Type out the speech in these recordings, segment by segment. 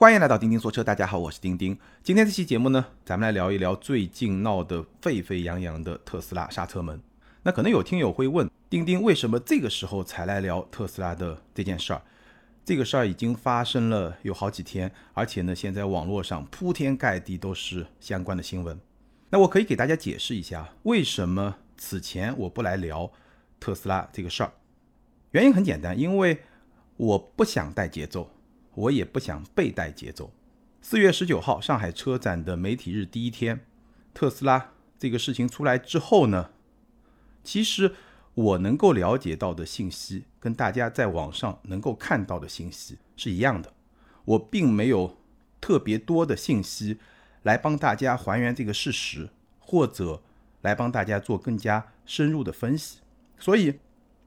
欢迎来到钉钉说车，大家好，我是钉钉。今天这期节目呢，咱们来聊一聊最近闹得沸沸扬扬的特斯拉刹车门。那可能有听友会问，钉钉为什么这个时候才来聊特斯拉的这件事儿？这个事儿已经发生了有好几天，而且呢，现在网络上铺天盖地都是相关的新闻。那我可以给大家解释一下，为什么此前我不来聊特斯拉这个事儿？原因很简单，因为我不想带节奏。我也不想被带节奏。四月十九号，上海车展的媒体日第一天，特斯拉这个事情出来之后呢，其实我能够了解到的信息，跟大家在网上能够看到的信息是一样的。我并没有特别多的信息来帮大家还原这个事实，或者来帮大家做更加深入的分析。所以，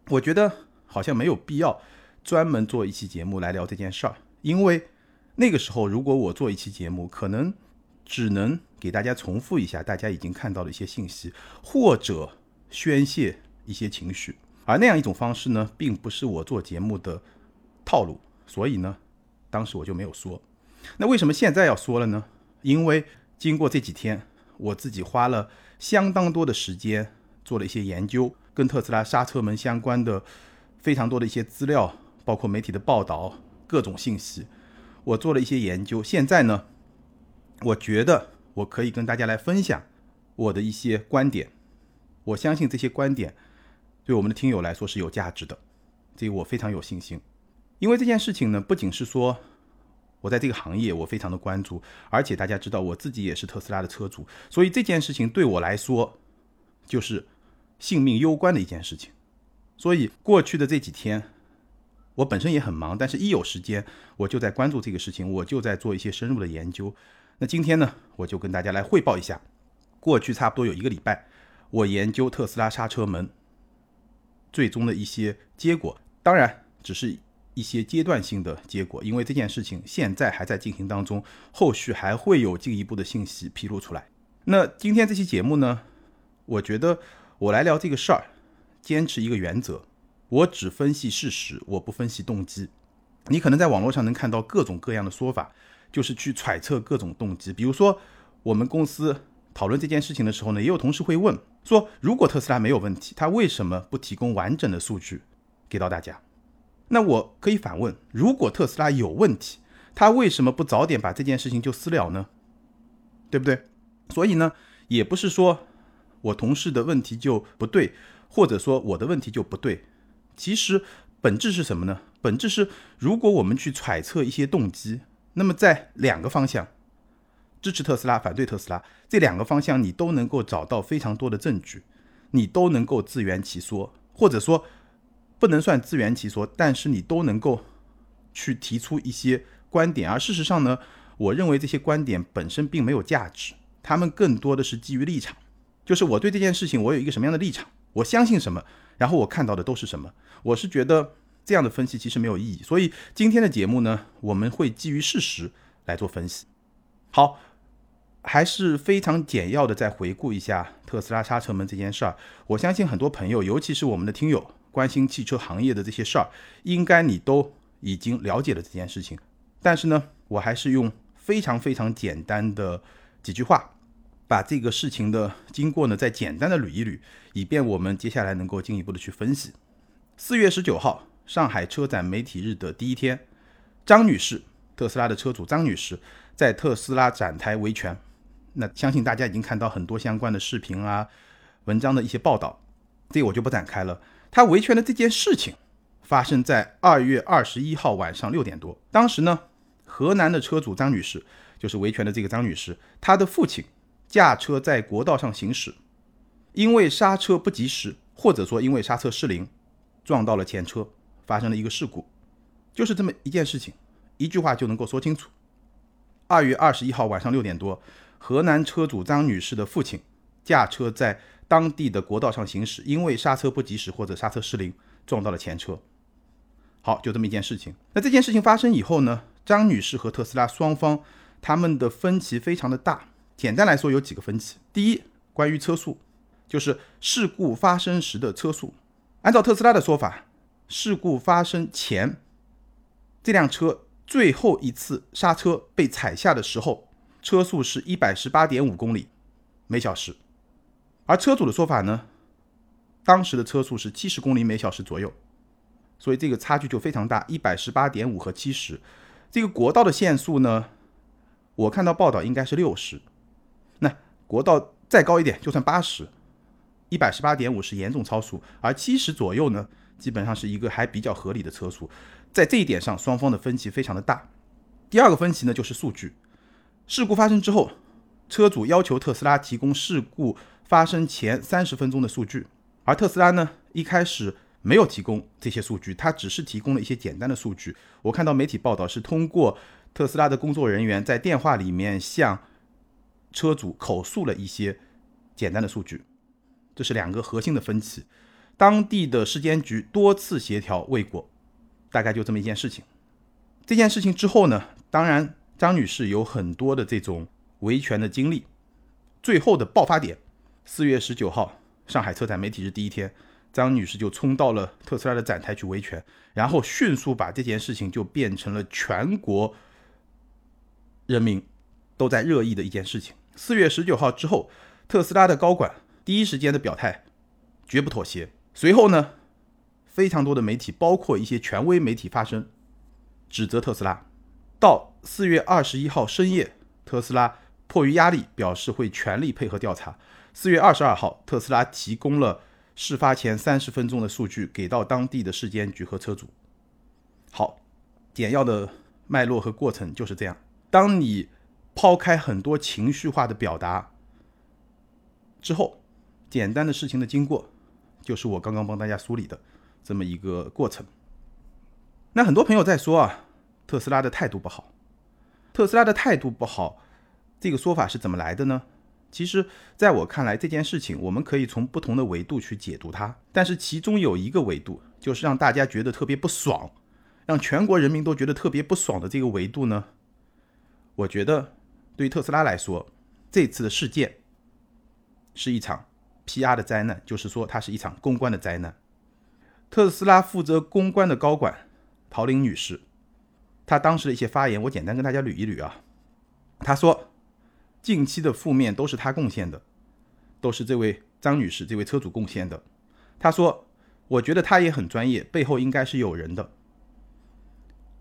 我觉得好像没有必要专门做一期节目来聊这件事儿。因为那个时候，如果我做一期节目，可能只能给大家重复一下大家已经看到的一些信息，或者宣泄一些情绪，而那样一种方式呢，并不是我做节目的套路，所以呢，当时我就没有说。那为什么现在要说了呢？因为经过这几天，我自己花了相当多的时间做了一些研究，跟特斯拉刹车门相关的非常多的一些资料，包括媒体的报道。各种信息，我做了一些研究。现在呢，我觉得我可以跟大家来分享我的一些观点。我相信这些观点对我们的听友来说是有价值的，这个我非常有信心。因为这件事情呢，不仅是说我在这个行业我非常的关注，而且大家知道我自己也是特斯拉的车主，所以这件事情对我来说就是性命攸关的一件事情。所以过去的这几天。我本身也很忙，但是一有时间，我就在关注这个事情，我就在做一些深入的研究。那今天呢，我就跟大家来汇报一下，过去差不多有一个礼拜，我研究特斯拉刹车门最终的一些结果。当然，只是一些阶段性的结果，因为这件事情现在还在进行当中，后续还会有进一步的信息披露出来。那今天这期节目呢，我觉得我来聊这个事儿，坚持一个原则。我只分析事实，我不分析动机。你可能在网络上能看到各种各样的说法，就是去揣测各种动机。比如说，我们公司讨论这件事情的时候呢，也有同事会问说：如果特斯拉没有问题，他为什么不提供完整的数据给到大家？那我可以反问：如果特斯拉有问题，他为什么不早点把这件事情就私了呢？对不对？所以呢，也不是说我同事的问题就不对，或者说我的问题就不对。其实本质是什么呢？本质是，如果我们去揣测一些动机，那么在两个方向，支持特斯拉、反对特斯拉这两个方向，你都能够找到非常多的证据，你都能够自圆其说，或者说不能算自圆其说，但是你都能够去提出一些观点。而事实上呢，我认为这些观点本身并没有价值，他们更多的是基于立场，就是我对这件事情我有一个什么样的立场，我相信什么。然后我看到的都是什么？我是觉得这样的分析其实没有意义。所以今天的节目呢，我们会基于事实来做分析。好，还是非常简要的再回顾一下特斯拉刹车门这件事儿。我相信很多朋友，尤其是我们的听友，关心汽车行业的这些事儿，应该你都已经了解了这件事情。但是呢，我还是用非常非常简单的几句话。把这个事情的经过呢，再简单的捋一捋，以便我们接下来能够进一步的去分析。四月十九号，上海车展媒体日的第一天，张女士，特斯拉的车主张女士，在特斯拉展台维权。那相信大家已经看到很多相关的视频啊、文章的一些报道，这个我就不展开了。她维权的这件事情发生在二月二十一号晚上六点多，当时呢，河南的车主张女士，就是维权的这个张女士，她的父亲。驾车在国道上行驶，因为刹车不及时，或者说因为刹车失灵，撞到了前车，发生了一个事故，就是这么一件事情，一句话就能够说清楚。二月二十一号晚上六点多，河南车主张女士的父亲驾车在当地的国道上行驶，因为刹车不及时或者刹车失灵，撞到了前车。好，就这么一件事情。那这件事情发生以后呢，张女士和特斯拉双方他们的分歧非常的大。简单来说，有几个分歧。第一，关于车速，就是事故发生时的车速。按照特斯拉的说法，事故发生前，这辆车最后一次刹车被踩下的时候，车速是一百十八点五公里每小时，而车主的说法呢，当时的车速是七十公里每小时左右，所以这个差距就非常大，一百十八点五和七十。这个国道的限速呢，我看到报道应该是六十，那国道再高一点就算八十。一百十八点五是严重超速，而七十左右呢，基本上是一个还比较合理的车速。在这一点上，双方的分歧非常的大。第二个分歧呢，就是数据。事故发生之后，车主要求特斯拉提供事故发生前三十分钟的数据，而特斯拉呢，一开始没有提供这些数据，它只是提供了一些简单的数据。我看到媒体报道是通过特斯拉的工作人员在电话里面向车主口述了一些简单的数据。这是两个核心的分歧，当地的市监局多次协调未果，大概就这么一件事情。这件事情之后呢，当然张女士有很多的这种维权的经历，最后的爆发点，四月十九号上海车展媒体日第一天，张女士就冲到了特斯拉的展台去维权，然后迅速把这件事情就变成了全国人民都在热议的一件事情。四月十九号之后，特斯拉的高管。第一时间的表态，绝不妥协。随后呢，非常多的媒体，包括一些权威媒体发声，指责特斯拉。到四月二十一号深夜，特斯拉迫于压力，表示会全力配合调查。四月二十二号，特斯拉提供了事发前三十分钟的数据给到当地的市监局和车主。好，简要的脉络和过程就是这样。当你抛开很多情绪化的表达之后，简单的事情的经过，就是我刚刚帮大家梳理的这么一个过程。那很多朋友在说啊，特斯拉的态度不好，特斯拉的态度不好，这个说法是怎么来的呢？其实，在我看来，这件事情我们可以从不同的维度去解读它。但是其中有一个维度，就是让大家觉得特别不爽，让全国人民都觉得特别不爽的这个维度呢，我觉得对于特斯拉来说，这次的事件是一场。P.R. 的灾难，就是说它是一场公关的灾难。特斯拉负责公关的高管陶玲女士，她当时的一些发言，我简单跟大家捋一捋啊。她说，近期的负面都是她贡献的，都是这位张女士这位车主贡献的。她说，我觉得她也很专业，背后应该是有人的。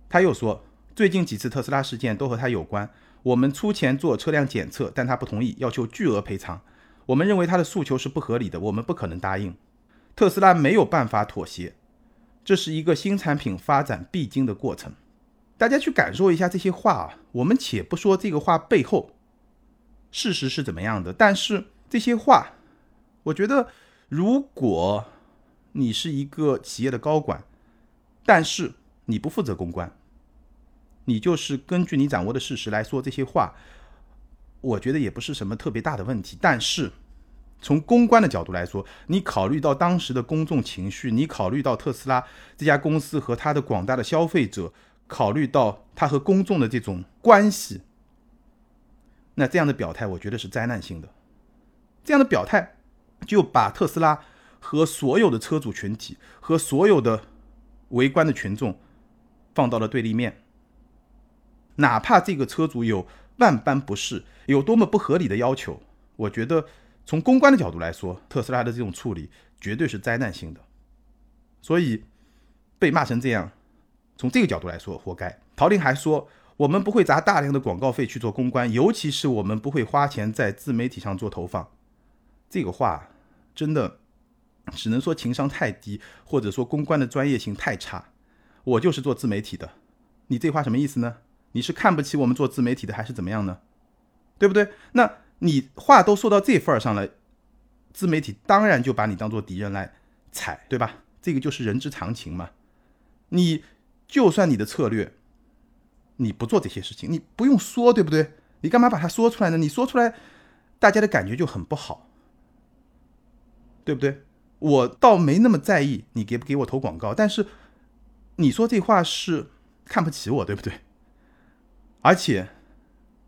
她又说，最近几次特斯拉事件都和她有关，我们出钱做车辆检测，但他不同意，要求巨额赔偿。我们认为他的诉求是不合理的，我们不可能答应。特斯拉没有办法妥协，这是一个新产品发展必经的过程。大家去感受一下这些话啊，我们且不说这个话背后事实是怎么样的，但是这些话，我觉得如果你是一个企业的高管，但是你不负责公关，你就是根据你掌握的事实来说这些话。我觉得也不是什么特别大的问题，但是从公关的角度来说，你考虑到当时的公众情绪，你考虑到特斯拉这家公司和它的广大的消费者，考虑到它和公众的这种关系，那这样的表态，我觉得是灾难性的。这样的表态就把特斯拉和所有的车主群体和所有的围观的群众放到了对立面，哪怕这个车主有。万般不是，有多么不合理的要求？我觉得从公关的角度来说，特斯拉的这种处理绝对是灾难性的，所以被骂成这样，从这个角度来说，活该。陶林还说，我们不会砸大量的广告费去做公关，尤其是我们不会花钱在自媒体上做投放。这个话真的只能说情商太低，或者说公关的专业性太差。我就是做自媒体的，你这话什么意思呢？你是看不起我们做自媒体的，还是怎么样呢？对不对？那你话都说到这份儿上了，自媒体当然就把你当做敌人来踩，对吧？这个就是人之常情嘛。你就算你的策略，你不做这些事情，你不用说，对不对？你干嘛把它说出来呢？你说出来，大家的感觉就很不好，对不对？我倒没那么在意你给不给我投广告，但是你说这话是看不起我，对不对？而且，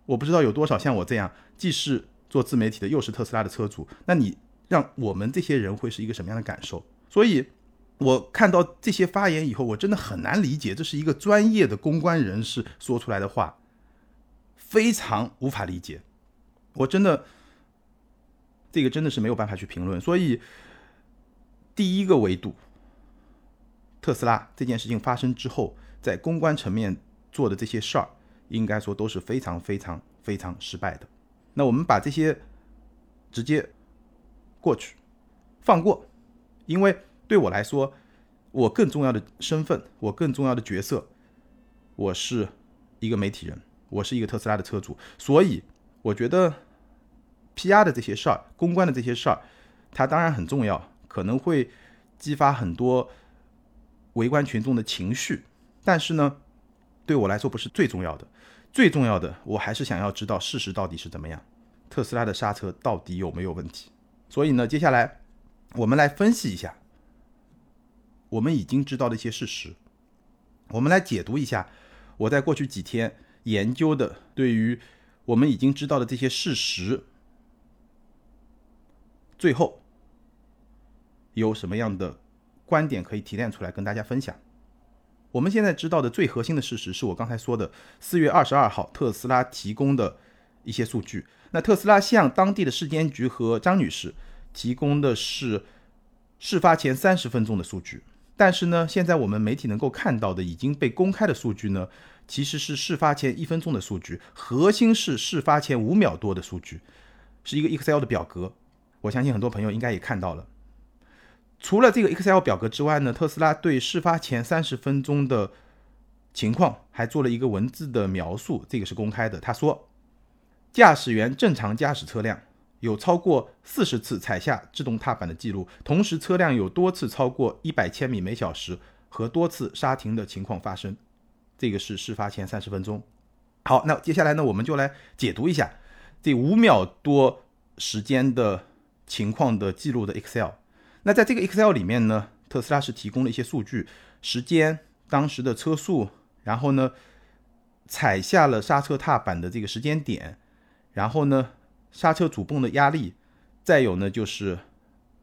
我不知道有多少像我这样既是做自媒体的，又是特斯拉的车主。那你让我们这些人会是一个什么样的感受？所以，我看到这些发言以后，我真的很难理解，这是一个专业的公关人士说出来的话，非常无法理解。我真的，这个真的是没有办法去评论。所以，第一个维度，特斯拉这件事情发生之后，在公关层面做的这些事儿，应该说都是非常非常非常失败的。那我们把这些直接过去，放过，因为。对我来说，我更重要的身份，我更重要的角色，我是一个媒体人，我是一个特斯拉的车主，所以我觉得 PR 的这些事儿，公关的这些事儿，它当然很重要，可能会激发很多围观群众的情绪，但是呢，对我来说不是最重要的，最重要的，我还是想要知道事实到底是怎么样，特斯拉的刹车到底有没有问题。所以呢，接下来我们来分析一下。我们已经知道的一些事实，我们来解读一下我在过去几天研究的对于我们已经知道的这些事实，最后有什么样的观点可以提炼出来跟大家分享。我们现在知道的最核心的事实是我刚才说的，四月二十二号特斯拉提供的一些数据。那特斯拉向当地的市监局和张女士提供的是事发前三十分钟的数据。但是呢，现在我们媒体能够看到的已经被公开的数据呢，其实是事发前一分钟的数据，核心是事发前五秒多的数据，是一个 Excel 的表格。我相信很多朋友应该也看到了。除了这个 Excel 表格之外呢，特斯拉对事发前三十分钟的情况还做了一个文字的描述，这个是公开的。他说，驾驶员正常驾驶车辆。有超过四十次踩下制动踏板的记录，同时车辆有多次超过一百千米每小时和多次刹停的情况发生。这个是事发前三十分钟。好，那接下来呢，我们就来解读一下这五秒多时间的情况的记录的 Excel。那在这个 Excel 里面呢，特斯拉是提供了一些数据，时间、当时的车速，然后呢，踩下了刹车踏板的这个时间点，然后呢。刹车主泵的压力，再有呢就是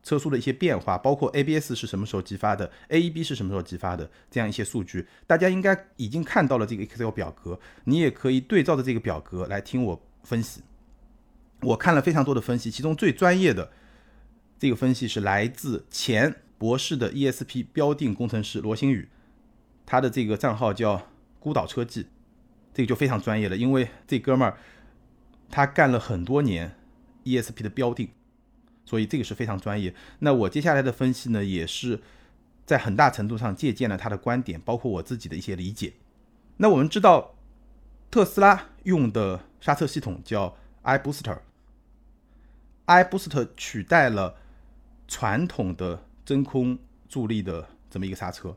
车速的一些变化，包括 ABS 是什么时候激发的，AEB 是什么时候激发的，这样一些数据，大家应该已经看到了这个 Excel 表格，你也可以对照着这个表格来听我分析。我看了非常多的分析，其中最专业的这个分析是来自前博士的 ESP 标定工程师罗新宇，他的这个账号叫孤岛车技，这个就非常专业了，因为这哥们儿。他干了很多年 ESP 的标定，所以这个是非常专业。那我接下来的分析呢，也是在很大程度上借鉴了他的观点，包括我自己的一些理解。那我们知道，特斯拉用的刹车系统叫 iBooster，iBooster 取代了传统的真空助力的这么一个刹车。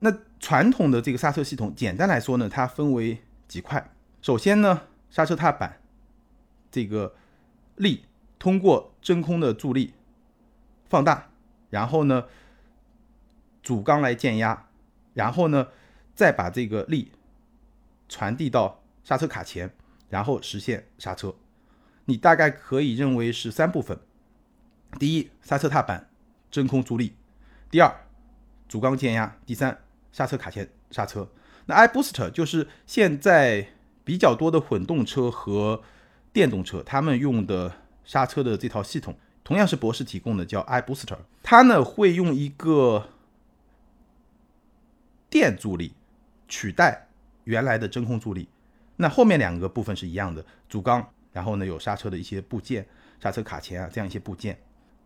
那传统的这个刹车系统，简单来说呢，它分为几块。首先呢，刹车踏板。这个力通过真空的助力放大，然后呢主缸来减压，然后呢再把这个力传递到刹车卡钳，然后实现刹车。你大概可以认为是三部分：第一，刹车踏板真空助力；第二，主缸减压；第三，刹车卡钳刹车。那 iBoost 就是现在比较多的混动车和电动车他们用的刹车的这套系统，同样是博士提供的，叫 iBooster。它呢会用一个电助力取代原来的真空助力。那后面两个部分是一样的，主缸，然后呢有刹车的一些部件，刹车卡钳啊这样一些部件。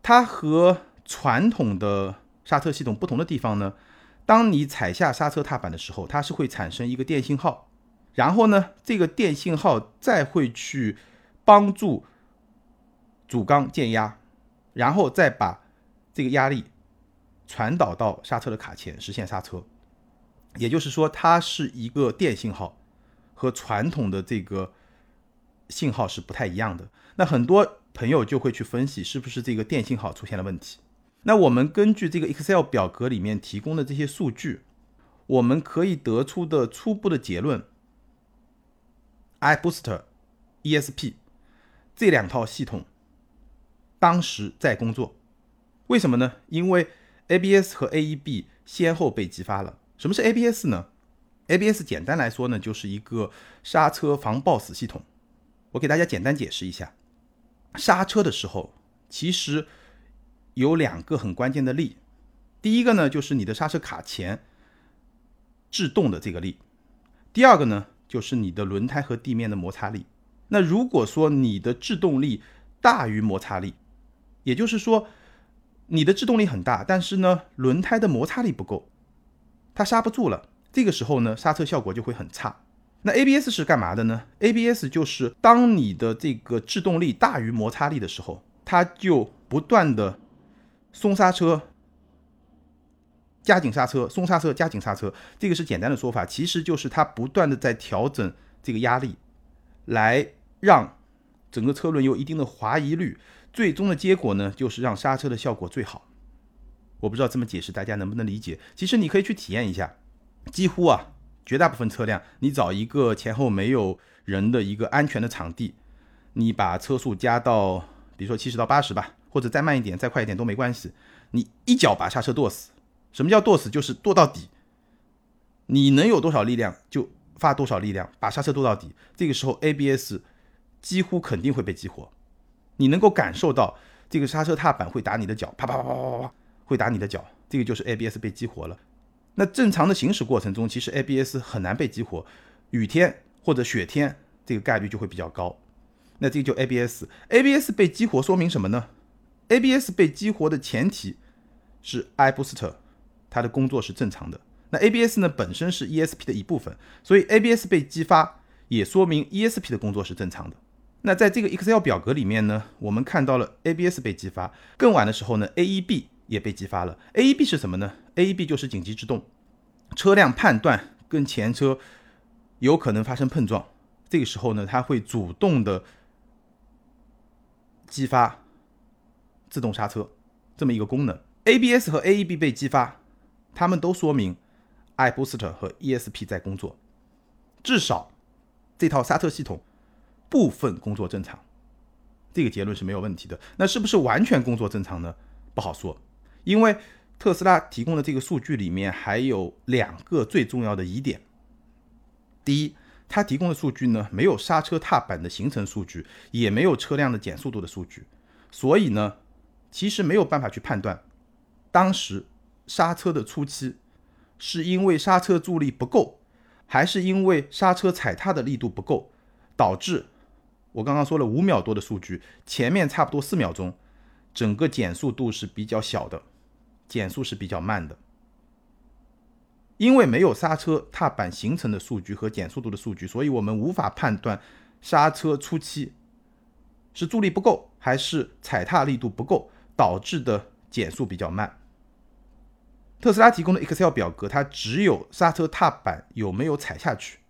它和传统的刹车系统不同的地方呢，当你踩下刹车踏板的时候，它是会产生一个电信号，然后呢这个电信号再会去。帮助主缸减压，然后再把这个压力传导到刹车的卡钳，实现刹车。也就是说，它是一个电信号，和传统的这个信号是不太一样的。那很多朋友就会去分析，是不是这个电信号出现了问题？那我们根据这个 Excel 表格里面提供的这些数据，我们可以得出的初步的结论：iBooster ESP。这两套系统当时在工作，为什么呢？因为 ABS 和 AEB 先后被激发了。什么是 ABS 呢？ABS 简单来说呢，就是一个刹车防抱死系统。我给大家简单解释一下，刹车的时候其实有两个很关键的力，第一个呢就是你的刹车卡钳制动的这个力，第二个呢就是你的轮胎和地面的摩擦力。那如果说你的制动力大于摩擦力，也就是说你的制动力很大，但是呢轮胎的摩擦力不够，它刹不住了，这个时候呢刹车效果就会很差。那 ABS 是干嘛的呢？ABS 就是当你的这个制动力大于摩擦力的时候，它就不断的松刹车、加紧刹车、松刹车、加紧刹车。这个是简单的说法，其实就是它不断的在调整这个压力，来让整个车轮有一定的滑移率。最终的结果呢，就是让刹车的效果最好。我不知道这么解释大家能不能理解？其实你可以去体验一下，几乎啊。绝大部分车辆，你找一个前后没有人的一个安全的场地，你把车速加到，比如说七十到八十吧，或者再慢一点、再快一点都没关系。你一脚把刹车跺死。什么叫跺死？就是跺到底。你能有多少力量就发多少力量，把刹车跺到底。这个时候 ABS 几乎肯定会被激活。你能够感受到这个刹车踏板会打你的脚，啪啪啪啪啪啪，会打你的脚。这个就是 ABS 被激活了。那正常的行驶过程中，其实 ABS 很难被激活，雨天或者雪天，这个概率就会比较高。那这个就 ABS，ABS 被激活说明什么呢？ABS 被激活的前提是 iBoost 它的工作是正常的。那 ABS 呢本身是 ESP 的一部分，所以 ABS 被激发也说明 ESP 的工作是正常的。那在这个 Excel 表格里面呢，我们看到了 ABS 被激发，更晚的时候呢，AEB。也被激发了。AEB 是什么呢？AEB 就是紧急制动，车辆判断跟前车有可能发生碰撞，这个时候呢，它会主动的激发自动刹车这么一个功能。ABS 和 AEB 被激发，它们都说明 iBoost 和 ESP 在工作，至少这套刹车系统部分工作正常，这个结论是没有问题的。那是不是完全工作正常呢？不好说。因为特斯拉提供的这个数据里面还有两个最重要的疑点。第一，它提供的数据呢没有刹车踏板的行程数据，也没有车辆的减速度的数据，所以呢，其实没有办法去判断当时刹车的初期是因为刹车助力不够，还是因为刹车踩踏的力度不够，导致我刚刚说了五秒多的数据，前面差不多四秒钟，整个减速度是比较小的。减速是比较慢的，因为没有刹车踏板形成的数据和减速度的数据，所以我们无法判断刹车初期是助力不够还是踩踏力度不够导致的减速比较慢。特斯拉提供的 Excel 表格，它只有刹车踏板有没有踩下去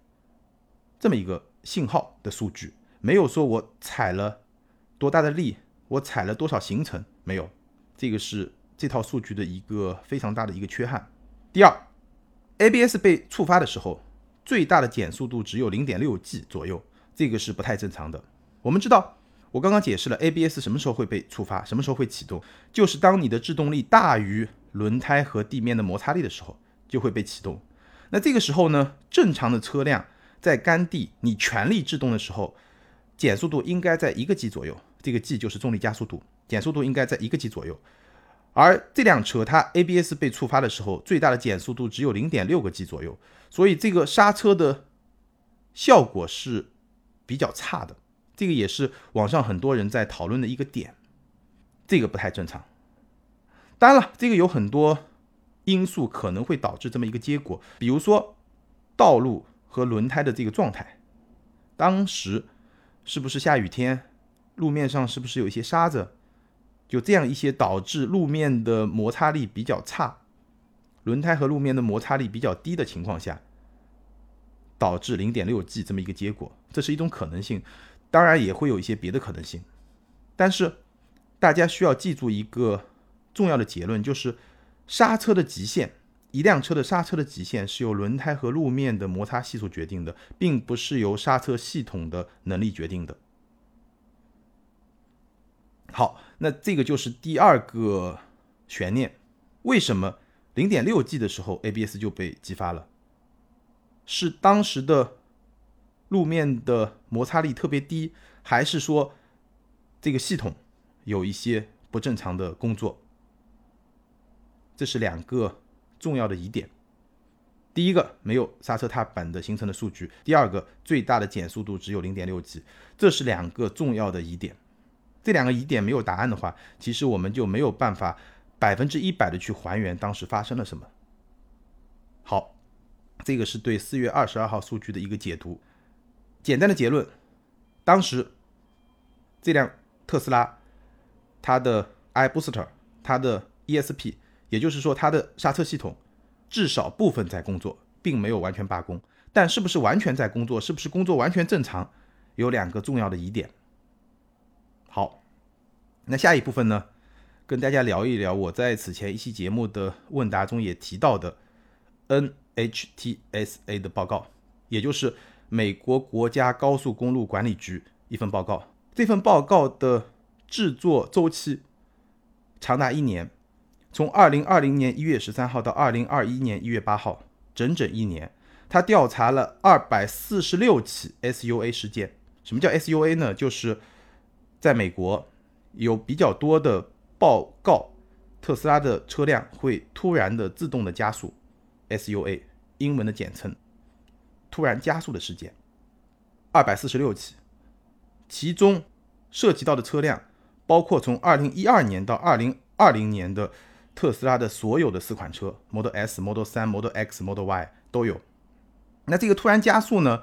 这么一个信号的数据，没有说我踩了多大的力，我踩了多少行程，没有，这个是。这套数据的一个非常大的一个缺憾。第二，ABS 被触发的时候，最大的减速度只有零点六 G 左右，这个是不太正常的。我们知道，我刚刚解释了 ABS 什么时候会被触发，什么时候会启动，就是当你的制动力大于轮胎和地面的摩擦力的时候，就会被启动。那这个时候呢，正常的车辆在干地你全力制动的时候，减速度应该在一个 G 左右，这个 G 就是重力加速度，减速度应该在一个 G 左右。而这辆车它 ABS 被触发的时候，最大的减速度只有零点六个 G 左右，所以这个刹车的效果是比较差的。这个也是网上很多人在讨论的一个点，这个不太正常。当然了，这个有很多因素可能会导致这么一个结果，比如说道路和轮胎的这个状态，当时是不是下雨天，路面上是不是有一些沙子？就这样一些导致路面的摩擦力比较差，轮胎和路面的摩擦力比较低的情况下，导致零点六 G 这么一个结果，这是一种可能性。当然也会有一些别的可能性，但是大家需要记住一个重要的结论，就是刹车的极限，一辆车的刹车的极限是由轮胎和路面的摩擦系数决定的，并不是由刹车系统的能力决定的。好，那这个就是第二个悬念，为什么零点六 G 的时候 ABS 就被激发了？是当时的路面的摩擦力特别低，还是说这个系统有一些不正常的工作？这是两个重要的疑点。第一个，没有刹车踏板的形成的数据；第二个，最大的减速度只有零点六 G，这是两个重要的疑点。这两个疑点没有答案的话，其实我们就没有办法百分之一百的去还原当时发生了什么。好，这个是对四月二十二号数据的一个解读。简单的结论：当时这辆特斯拉，它的 iBooster，它的 ESP，也就是说它的刹车系统。至少部分在工作，并没有完全罢工。但是不是完全在工作，是不是工作完全正常，有两个重要的疑点。好，那下一部分呢，跟大家聊一聊我在此前一期节目的问答中也提到的 NHTSA 的报告，也就是美国国家高速公路管理局一份报告。这份报告的制作周期长达一年。从二零二零年一月十三号到二零二一年一月八号，整整一年，他调查了二百四十六起 SUA 事件。什么叫 SUA 呢？就是在美国有比较多的报告，特斯拉的车辆会突然的自动的加速，SUA 英文的简称，突然加速的事件，二百四十六起，其中涉及到的车辆包括从二零一二年到二零二零年的。特斯拉的所有的四款车，Model S、Model 3、Model X、Model Y 都有。那这个突然加速呢，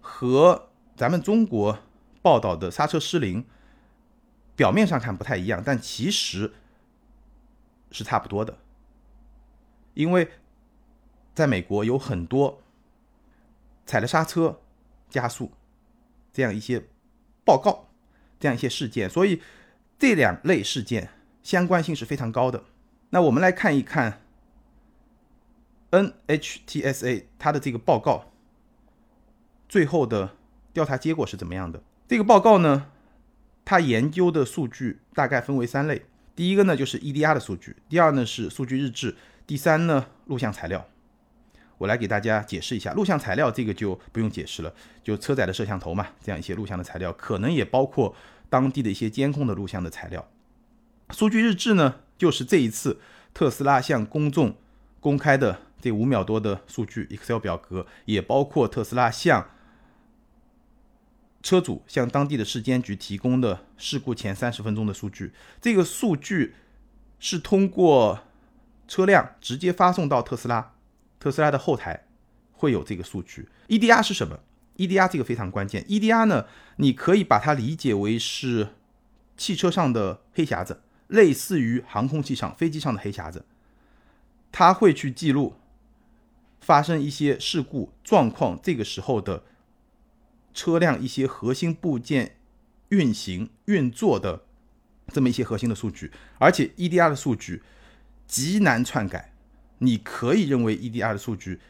和咱们中国报道的刹车失灵，表面上看不太一样，但其实是差不多的。因为在美国有很多踩了刹车加速这样一些报告，这样一些事件，所以这两类事件相关性是非常高的。那我们来看一看 NHTSA 它的这个报告最后的调查结果是怎么样的？这个报告呢，它研究的数据大概分为三类。第一个呢就是 EDR 的数据，第二呢是数据日志，第三呢录像材料。我来给大家解释一下，录像材料这个就不用解释了，就车载的摄像头嘛，这样一些录像的材料，可能也包括当地的一些监控的录像的材料。数据日志呢？就是这一次特斯拉向公众公开的这五秒多的数据 Excel 表格，也包括特斯拉向车主、向当地的市监局提供的事故前三十分钟的数据。这个数据是通过车辆直接发送到特斯拉，特斯拉的后台会有这个数据。EDR 是什么？EDR 这个非常关键。EDR 呢，你可以把它理解为是汽车上的黑匣子。类似于航空器上、飞机上的黑匣子，它会去记录发生一些事故状况，这个时候的车辆一些核心部件运行运作的这么一些核心的数据，而且 EDR 的数据极难篡改，你可以认为 EDR 的数据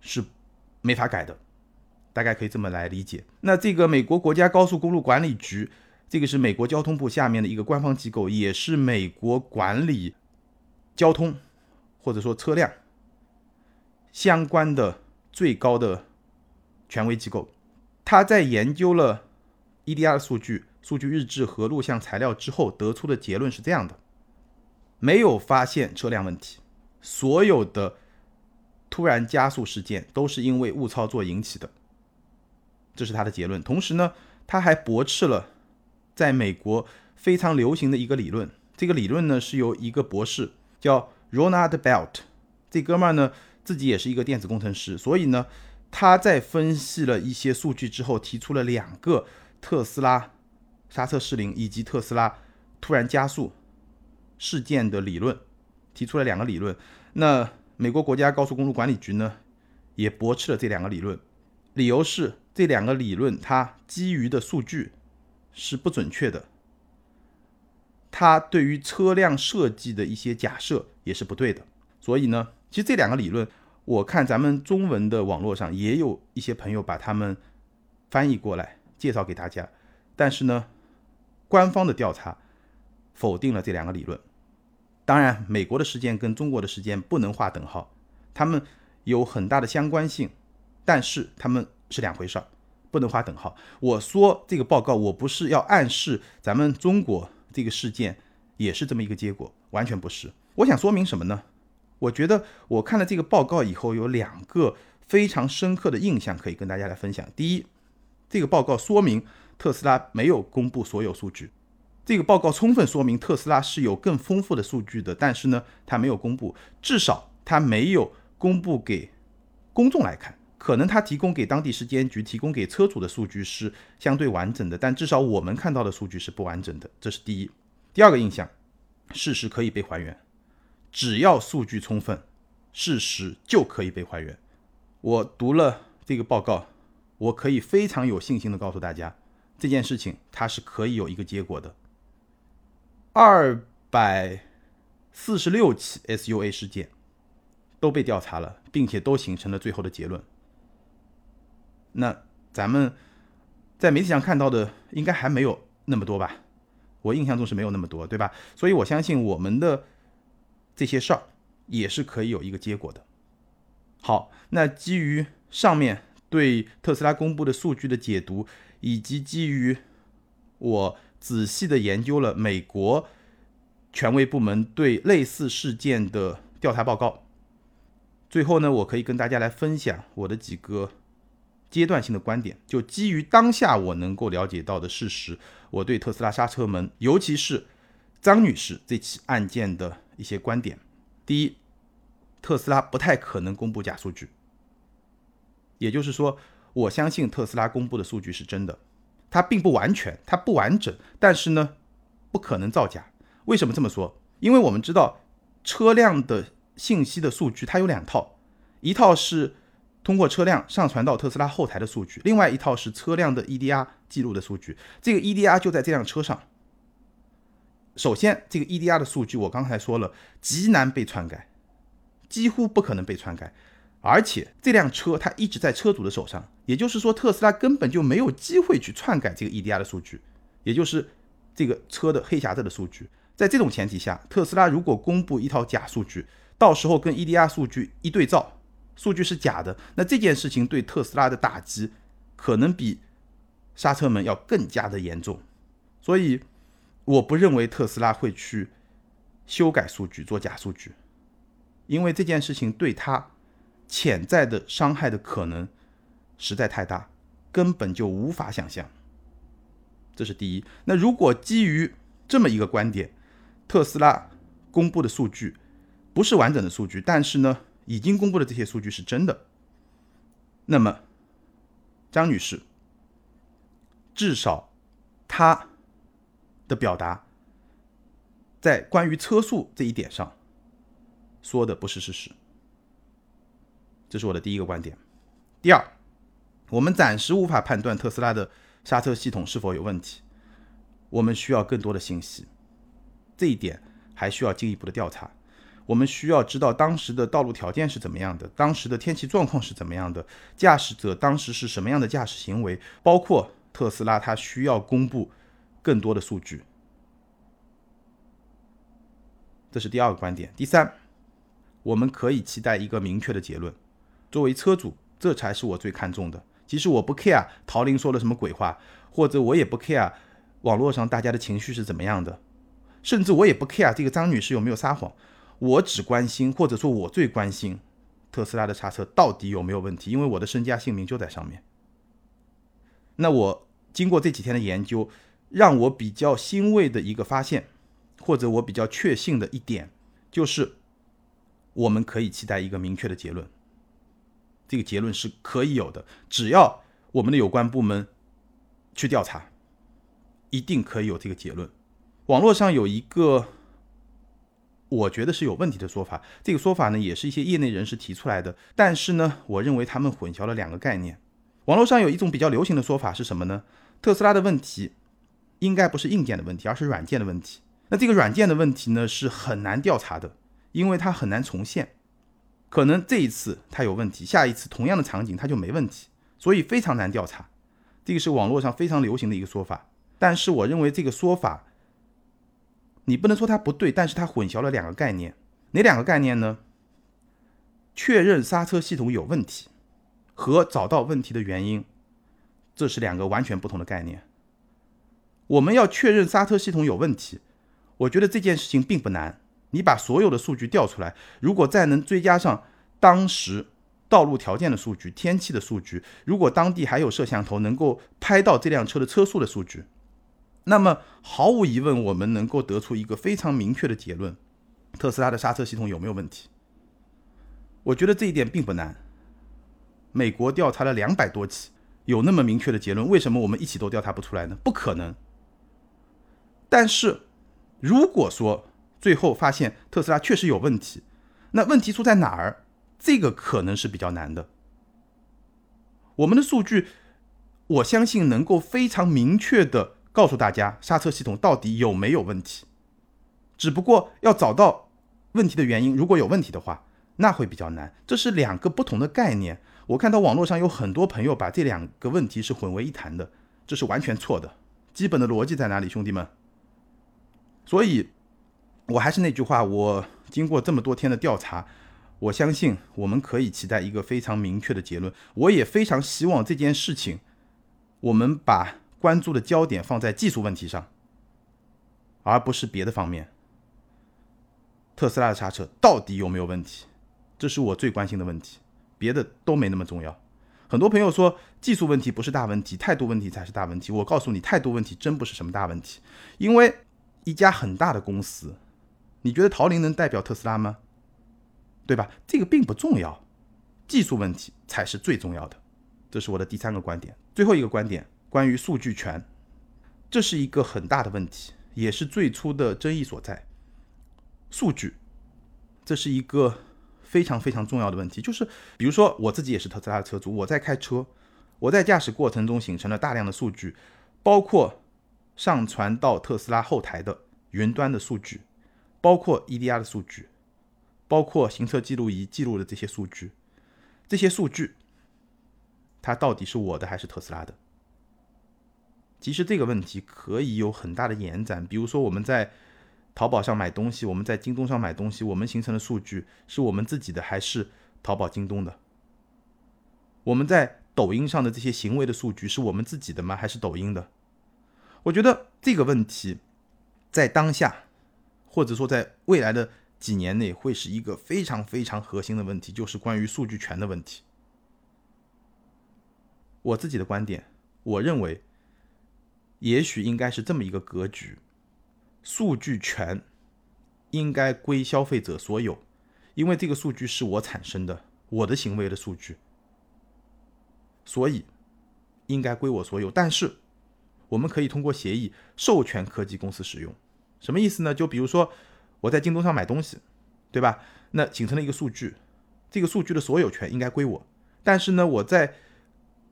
是没法改的，大概可以这么来理解。那这个美国国家高速公路管理局。这个是美国交通部下面的一个官方机构，也是美国管理交通或者说车辆相关的最高的权威机构。他在研究了 EDR 数据、数据日志和录像材料之后，得出的结论是这样的：没有发现车辆问题，所有的突然加速事件都是因为误操作引起的，这是他的结论。同时呢，他还驳斥了。在美国非常流行的一个理论，这个理论呢是由一个博士叫 Ronald Belt，这哥们儿呢自己也是一个电子工程师，所以呢他在分析了一些数据之后，提出了两个特斯拉刹车失灵以及特斯拉突然加速事件的理论，提出了两个理论。那美国国家高速公路管理局呢也驳斥了这两个理论，理由是这两个理论它基于的数据。是不准确的，它对于车辆设计的一些假设也是不对的。所以呢，其实这两个理论，我看咱们中文的网络上也有一些朋友把他们翻译过来介绍给大家。但是呢，官方的调查否定了这两个理论。当然，美国的时间跟中国的时间不能划等号，他们有很大的相关性，但是他们是两回事儿，不能划等号。我说这个报告，我不是要暗示咱们中国这个事件也是这么一个结果，完全不是。我想说明什么呢？我觉得我看了这个报告以后，有两个非常深刻的印象可以跟大家来分享。第一，这个报告说明特斯拉没有公布所有数据。这个报告充分说明特斯拉是有更丰富的数据的，但是呢，它没有公布，至少它没有公布给公众来看。可能它提供给当地时间局、提供给车主的数据是相对完整的，但至少我们看到的数据是不完整的。这是第一。第二个印象，事实可以被还原，只要数据充分，事实就可以被还原。我读了这个报告，我可以非常有信心的告诉大家，这件事情它是可以有一个结果的。二百四十六起 SUA 事件都被调查了，并且都形成了最后的结论。那咱们在媒体上看到的应该还没有那么多吧？我印象中是没有那么多，对吧？所以我相信我们的这些事儿也是可以有一个结果的。好，那基于上面对特斯拉公布的数据的解读，以及基于我。仔细的研究了美国权威部门对类似事件的调查报告，最后呢，我可以跟大家来分享我的几个阶段性的观点。就基于当下我能够了解到的事实，我对特斯拉刹车门，尤其是张女士这起案件的一些观点。第一，特斯拉不太可能公布假数据，也就是说，我相信特斯拉公布的数据是真的。它并不完全，它不完整，但是呢，不可能造假。为什么这么说？因为我们知道车辆的信息的数据它有两套，一套是通过车辆上传到特斯拉后台的数据，另外一套是车辆的 EDR 记录的数据。这个 EDR 就在这辆车上。首先，这个 EDR 的数据我刚才说了，极难被篡改，几乎不可能被篡改。而且这辆车它一直在车主的手上，也就是说特斯拉根本就没有机会去篡改这个 EDR 的数据，也就是这个车的黑匣子的数据。在这种前提下，特斯拉如果公布一套假数据，到时候跟 EDR 数据一对照，数据是假的，那这件事情对特斯拉的打击可能比刹车门要更加的严重。所以我不认为特斯拉会去修改数据做假数据，因为这件事情对他。潜在的伤害的可能实在太大，根本就无法想象。这是第一。那如果基于这么一个观点，特斯拉公布的数据不是完整的数据，但是呢，已经公布的这些数据是真的，那么张女士至少她的表达在关于车速这一点上说的不是事实。这是我的第一个观点。第二，我们暂时无法判断特斯拉的刹车系统是否有问题，我们需要更多的信息。这一点还需要进一步的调查。我们需要知道当时的道路条件是怎么样的，当时的天气状况是怎么样的，驾驶者当时是什么样的驾驶行为，包括特斯拉它需要公布更多的数据。这是第二个观点。第三，我们可以期待一个明确的结论。作为车主，这才是我最看重的。其实我不 care 陶林说了什么鬼话，或者我也不 care 网络上大家的情绪是怎么样的，甚至我也不 care 这个张女士有没有撒谎。我只关心，或者说我最关心特斯拉的刹车到底有没有问题，因为我的身家性命就在上面。那我经过这几天的研究，让我比较欣慰的一个发现，或者我比较确信的一点，就是我们可以期待一个明确的结论。这个结论是可以有的，只要我们的有关部门去调查，一定可以有这个结论。网络上有一个我觉得是有问题的说法，这个说法呢也是一些业内人士提出来的，但是呢，我认为他们混淆了两个概念。网络上有一种比较流行的说法是什么呢？特斯拉的问题应该不是硬件的问题，而是软件的问题。那这个软件的问题呢是很难调查的，因为它很难重现。可能这一次它有问题，下一次同样的场景它就没问题，所以非常难调查。这个是网络上非常流行的一个说法，但是我认为这个说法你不能说它不对，但是它混淆了两个概念。哪两个概念呢？确认刹车系统有问题和找到问题的原因，这是两个完全不同的概念。我们要确认刹车系统有问题，我觉得这件事情并不难。你把所有的数据调出来，如果再能追加上当时道路条件的数据、天气的数据，如果当地还有摄像头能够拍到这辆车的车速的数据，那么毫无疑问，我们能够得出一个非常明确的结论：特斯拉的刹车系统有没有问题？我觉得这一点并不难。美国调查了两百多起，有那么明确的结论，为什么我们一起都调查不出来呢？不可能。但是，如果说最后发现特斯拉确实有问题，那问题出在哪儿？这个可能是比较难的。我们的数据，我相信能够非常明确的告诉大家刹车系统到底有没有问题。只不过要找到问题的原因，如果有问题的话，那会比较难。这是两个不同的概念。我看到网络上有很多朋友把这两个问题是混为一谈的，这是完全错的。基本的逻辑在哪里，兄弟们？所以，我还是那句话，我经过这么多天的调查，我相信我们可以期待一个非常明确的结论。我也非常希望这件事情，我们把关注的焦点放在技术问题上，而不是别的方面。特斯拉的刹车到底有没有问题？这是我最关心的问题，别的都没那么重要。很多朋友说技术问题不是大问题，态度问题才是大问题。我告诉你，态度问题真不是什么大问题，因为。一家很大的公司，你觉得陶林能代表特斯拉吗？对吧？这个并不重要，技术问题才是最重要的。这是我的第三个观点。最后一个观点，关于数据权，这是一个很大的问题，也是最初的争议所在。数据，这是一个非常非常重要的问题。就是比如说，我自己也是特斯拉的车主，我在开车，我在驾驶过程中形成了大量的数据，包括。上传到特斯拉后台的云端的数据，包括 EDR 的数据，包括行车记录仪记录的这些数据，这些数据，它到底是我的还是特斯拉的？其实这个问题可以有很大的延展。比如说我们在淘宝上买东西，我们在京东上买东西，我们形成的数据是我们自己的还是淘宝、京东的？我们在抖音上的这些行为的数据是我们自己的吗？还是抖音的？我觉得这个问题在当下，或者说在未来的几年内，会是一个非常非常核心的问题，就是关于数据权的问题。我自己的观点，我认为，也许应该是这么一个格局：数据权应该归消费者所有，因为这个数据是我产生的，我的行为的数据，所以应该归我所有。但是，我们可以通过协议授权科技公司使用，什么意思呢？就比如说我在京东上买东西，对吧？那形成了一个数据，这个数据的所有权应该归我。但是呢，我在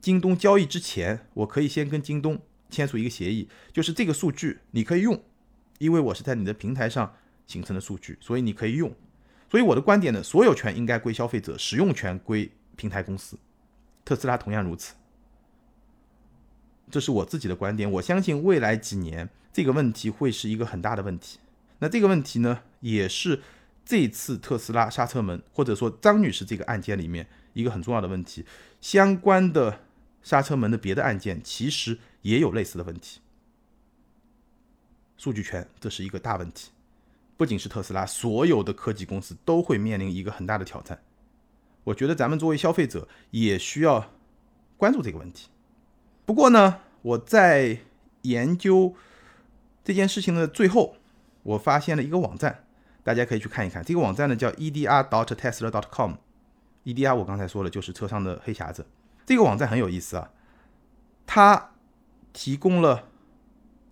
京东交易之前，我可以先跟京东签署一个协议，就是这个数据你可以用，因为我是在你的平台上形成的数据，所以你可以用。所以我的观点呢，所有权应该归消费者，使用权归平台公司。特斯拉同样如此。这是我自己的观点，我相信未来几年这个问题会是一个很大的问题。那这个问题呢，也是这次特斯拉刹车门或者说张女士这个案件里面一个很重要的问题。相关的刹车门的别的案件其实也有类似的问题。数据权这是一个大问题，不仅是特斯拉，所有的科技公司都会面临一个很大的挑战。我觉得咱们作为消费者也需要关注这个问题。不过呢，我在研究这件事情的最后，我发现了一个网站，大家可以去看一看。这个网站呢叫 edr.dot.tesla.dot.com。EDR 我刚才说了，就是车上的黑匣子。这个网站很有意思啊，它提供了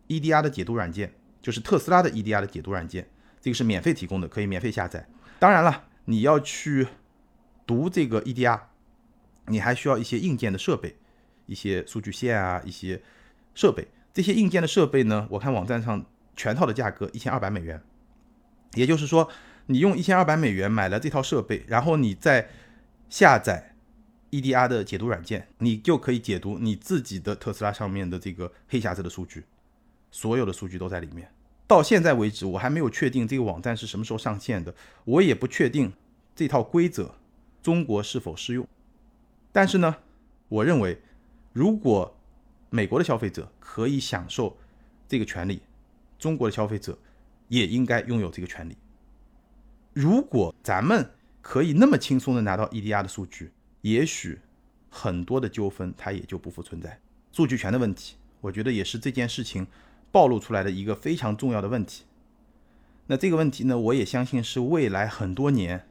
EDR 的解读软件，就是特斯拉的 EDR 的解读软件，这个是免费提供的，可以免费下载。当然了，你要去读这个 EDR，你还需要一些硬件的设备。一些数据线啊，一些设备，这些硬件的设备呢，我看网站上全套的价格一千二百美元。也就是说，你用一千二百美元买了这套设备，然后你再下载 EDR 的解读软件，你就可以解读你自己的特斯拉上面的这个黑匣子的数据，所有的数据都在里面。到现在为止，我还没有确定这个网站是什么时候上线的，我也不确定这套规则中国是否适用。但是呢，我认为，如果美国的消费者可以享受这个权利，中国的消费者也应该拥有这个权利。如果咱们可以那么轻松的拿到 EDR 的数据，也许很多的纠纷它也就不复存在。数据权的问题，我觉得也是这件事情暴露出来的一个非常重要的问题。那这个问题呢，我也相信是未来很多年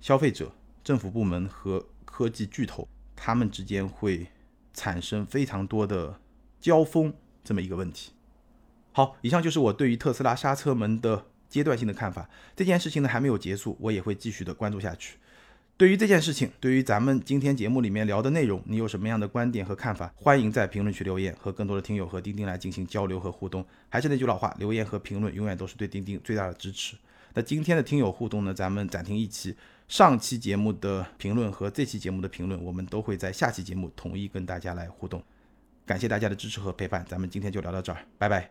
消费者、政府部门和科技巨头他们之间会产生非常多的交锋这么一个问题。好，以上就是我对于特斯拉刹车门的。阶段性的看法，这件事情呢还没有结束，我也会继续的关注下去。对于这件事情，对于咱们今天节目里面聊的内容，你有什么样的观点和看法？欢迎在评论区留言，和更多的听友和钉钉来进行交流和互动。还是那句老话，留言和评论永远都是对钉钉最大的支持。那今天的听友互动呢，咱们暂停一期，上期节目的评论和这期节目的评论，我们都会在下期节目统一跟大家来互动。感谢大家的支持和陪伴，咱们今天就聊到这儿，拜拜。